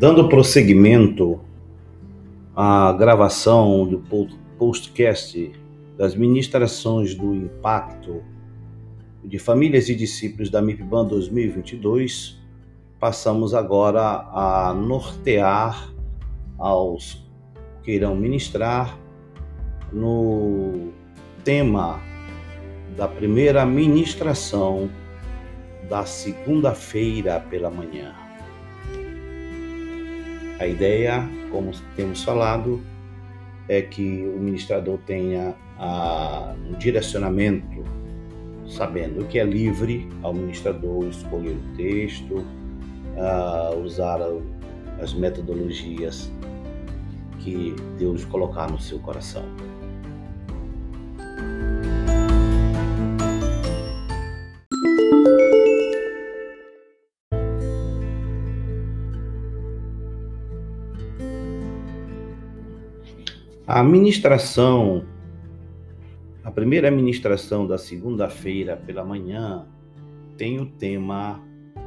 Dando prosseguimento à gravação do podcast das ministrações do impacto de famílias e discípulos da MIPBAN 2022, passamos agora a nortear aos que irão ministrar no tema da primeira ministração da segunda-feira pela manhã. A ideia, como temos falado, é que o ministrador tenha a, um direcionamento, sabendo que é livre ao ministrador escolher o texto, usar as metodologias que Deus colocar no seu coração. A ministração, a primeira ministração da segunda-feira pela manhã tem o tema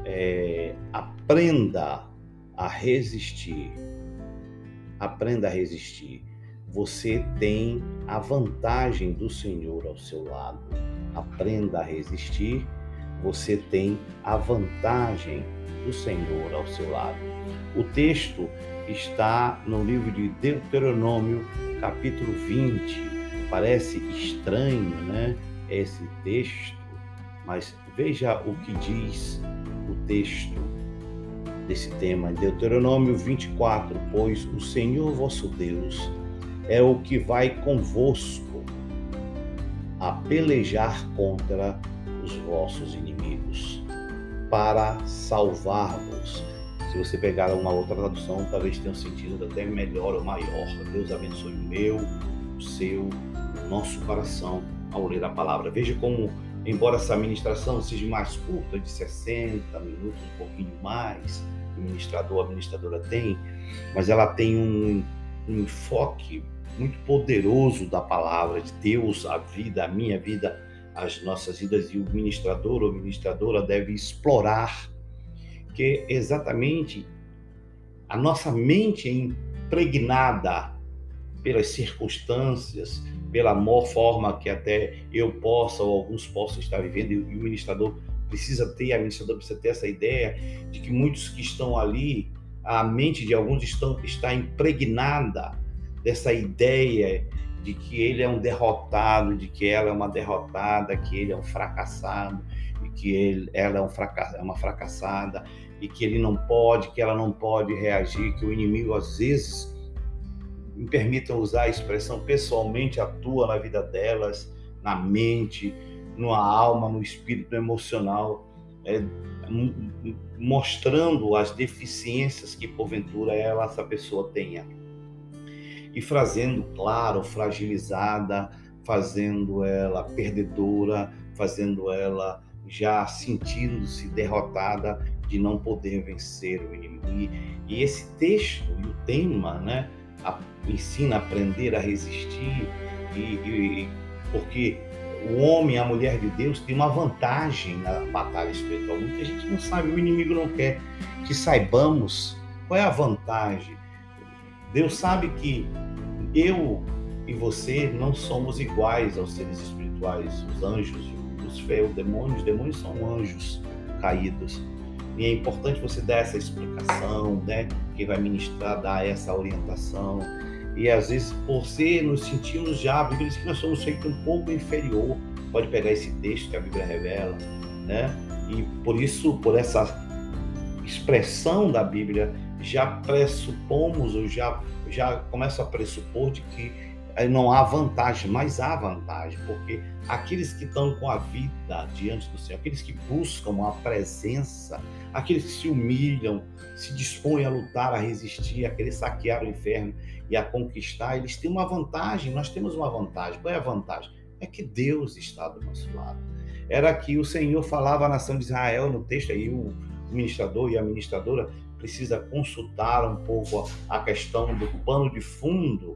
é, Aprenda a resistir. Aprenda a resistir. Você tem a vantagem do Senhor ao seu lado. Aprenda a resistir. Você tem a vantagem do Senhor ao seu lado. O texto está no livro de Deuteronômio, capítulo 20. Parece estranho, né? Esse texto, mas veja o que diz o texto desse tema em Deuteronômio 24: Pois o Senhor vosso Deus é o que vai convosco a pelejar contra os vossos inimigos, para salvar-vos se você pegar uma outra tradução, talvez tenha um sentido até melhor ou maior. Deus abençoe o meu, o seu, o nosso coração ao ler a palavra. Veja como, embora essa ministração seja mais curta, de 60 minutos, um pouquinho mais, o ministrador, a ministradora tem, mas ela tem um, um enfoque muito poderoso da palavra de Deus, a vida, a minha vida, as nossas vidas, e o ministrador ou ministradora deve explorar que exatamente a nossa mente é impregnada pelas circunstâncias, pela maior forma que até eu possa ou alguns possam estar vivendo, e o ministrador precisa ter, a ministradora precisa ter essa ideia de que muitos que estão ali, a mente de alguns estão, está impregnada dessa ideia de que ele é um derrotado, de que ela é uma derrotada, que ele é um fracassado, e que ele, ela é, um é uma fracassada, e que ele não pode, que ela não pode reagir, que o inimigo às vezes, me permitam usar a expressão, pessoalmente atua na vida delas, na mente, na alma, no espírito, emocional, é, mostrando as deficiências que porventura ela, essa pessoa tenha. E fazendo, claro, fragilizada, fazendo ela perdedora, fazendo ela já sentindo-se derrotada de não poder vencer o inimigo. E, e esse texto e o tema, né, a, ensina a aprender a resistir, e, e, porque o homem, a mulher de Deus, tem uma vantagem na batalha espiritual. Muita gente não sabe, o inimigo não quer que saibamos qual é a vantagem. Deus sabe que eu e você não somos iguais aos seres espirituais, os anjos, os os demônios. Os demônios são anjos caídos. E é importante você dar essa explicação, né? Quem vai ministrar, dar essa orientação. E às vezes, por ser, nos sentimos já, a Bíblia diz que nós somos feitos um pouco inferior. Pode pegar esse texto que a Bíblia revela, né? E por isso, por essa expressão da Bíblia, já pressupomos, ou já, já começa a pressupor de que não há vantagem, mas há vantagem, porque aqueles que estão com a vida diante do Senhor, aqueles que buscam a presença, aqueles que se humilham, se dispõem a lutar, a resistir, a querer saquear o inferno e a conquistar, eles têm uma vantagem, nós temos uma vantagem. Qual é a vantagem? É que Deus está do nosso lado. Era que o Senhor falava à nação de Israel no texto aí, o ministrador e a ministradora precisa consultar um pouco a questão do pano de fundo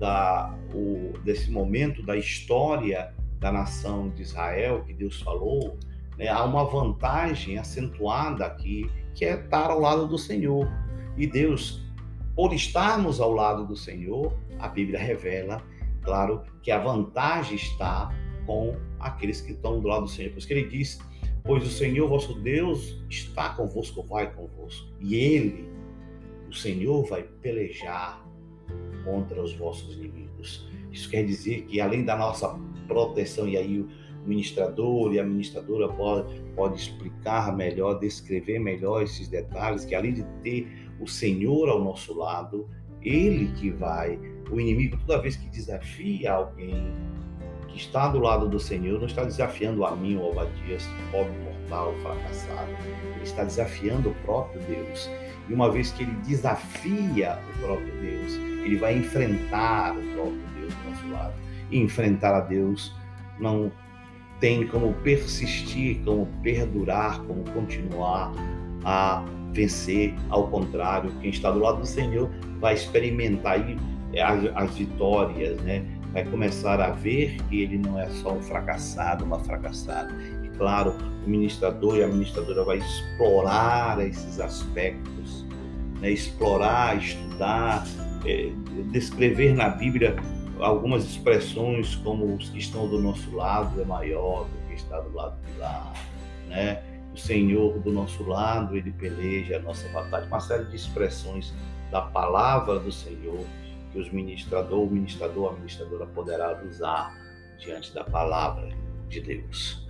da, o, desse momento da história da nação de Israel que Deus falou, né, há uma vantagem acentuada aqui, que é estar ao lado do Senhor. E Deus, por estarmos ao lado do Senhor, a Bíblia revela, claro, que a vantagem está com aqueles que estão do lado do Senhor. Por isso que ele diz: Pois o Senhor vosso Deus está convosco, vai convosco. E ele, o Senhor, vai pelejar contra os vossos inimigos. Isso quer dizer que além da nossa proteção, e aí o ministrador e a ministradora pode, pode explicar melhor, descrever melhor esses detalhes, que além de ter o Senhor ao nosso lado, ele que vai, o inimigo, toda vez que desafia alguém que está do lado do Senhor, não está desafiando a mim, o Obadias, pobre mortal, fracassado. Ele está desafiando o próprio Deus. E uma vez que ele desafia o próprio Deus, ele vai enfrentar o próprio Deus do nosso lado. E enfrentar a Deus não tem como persistir, como perdurar, como continuar a vencer. Ao contrário, quem está do lado do Senhor vai experimentar as, as vitórias, né? Vai começar a ver que ele não é só um fracassado, uma fracassada. Claro, o ministrador e a ministradora vai explorar esses aspectos, né? explorar, estudar, é, descrever na Bíblia algumas expressões como os que estão do nosso lado é maior do que está do lado de lá, né? O Senhor do nosso lado, ele peleja a nossa batalha. Uma série de expressões da palavra do Senhor que os ministrador, o ministrador, a ministradora poderá usar diante da palavra de Deus.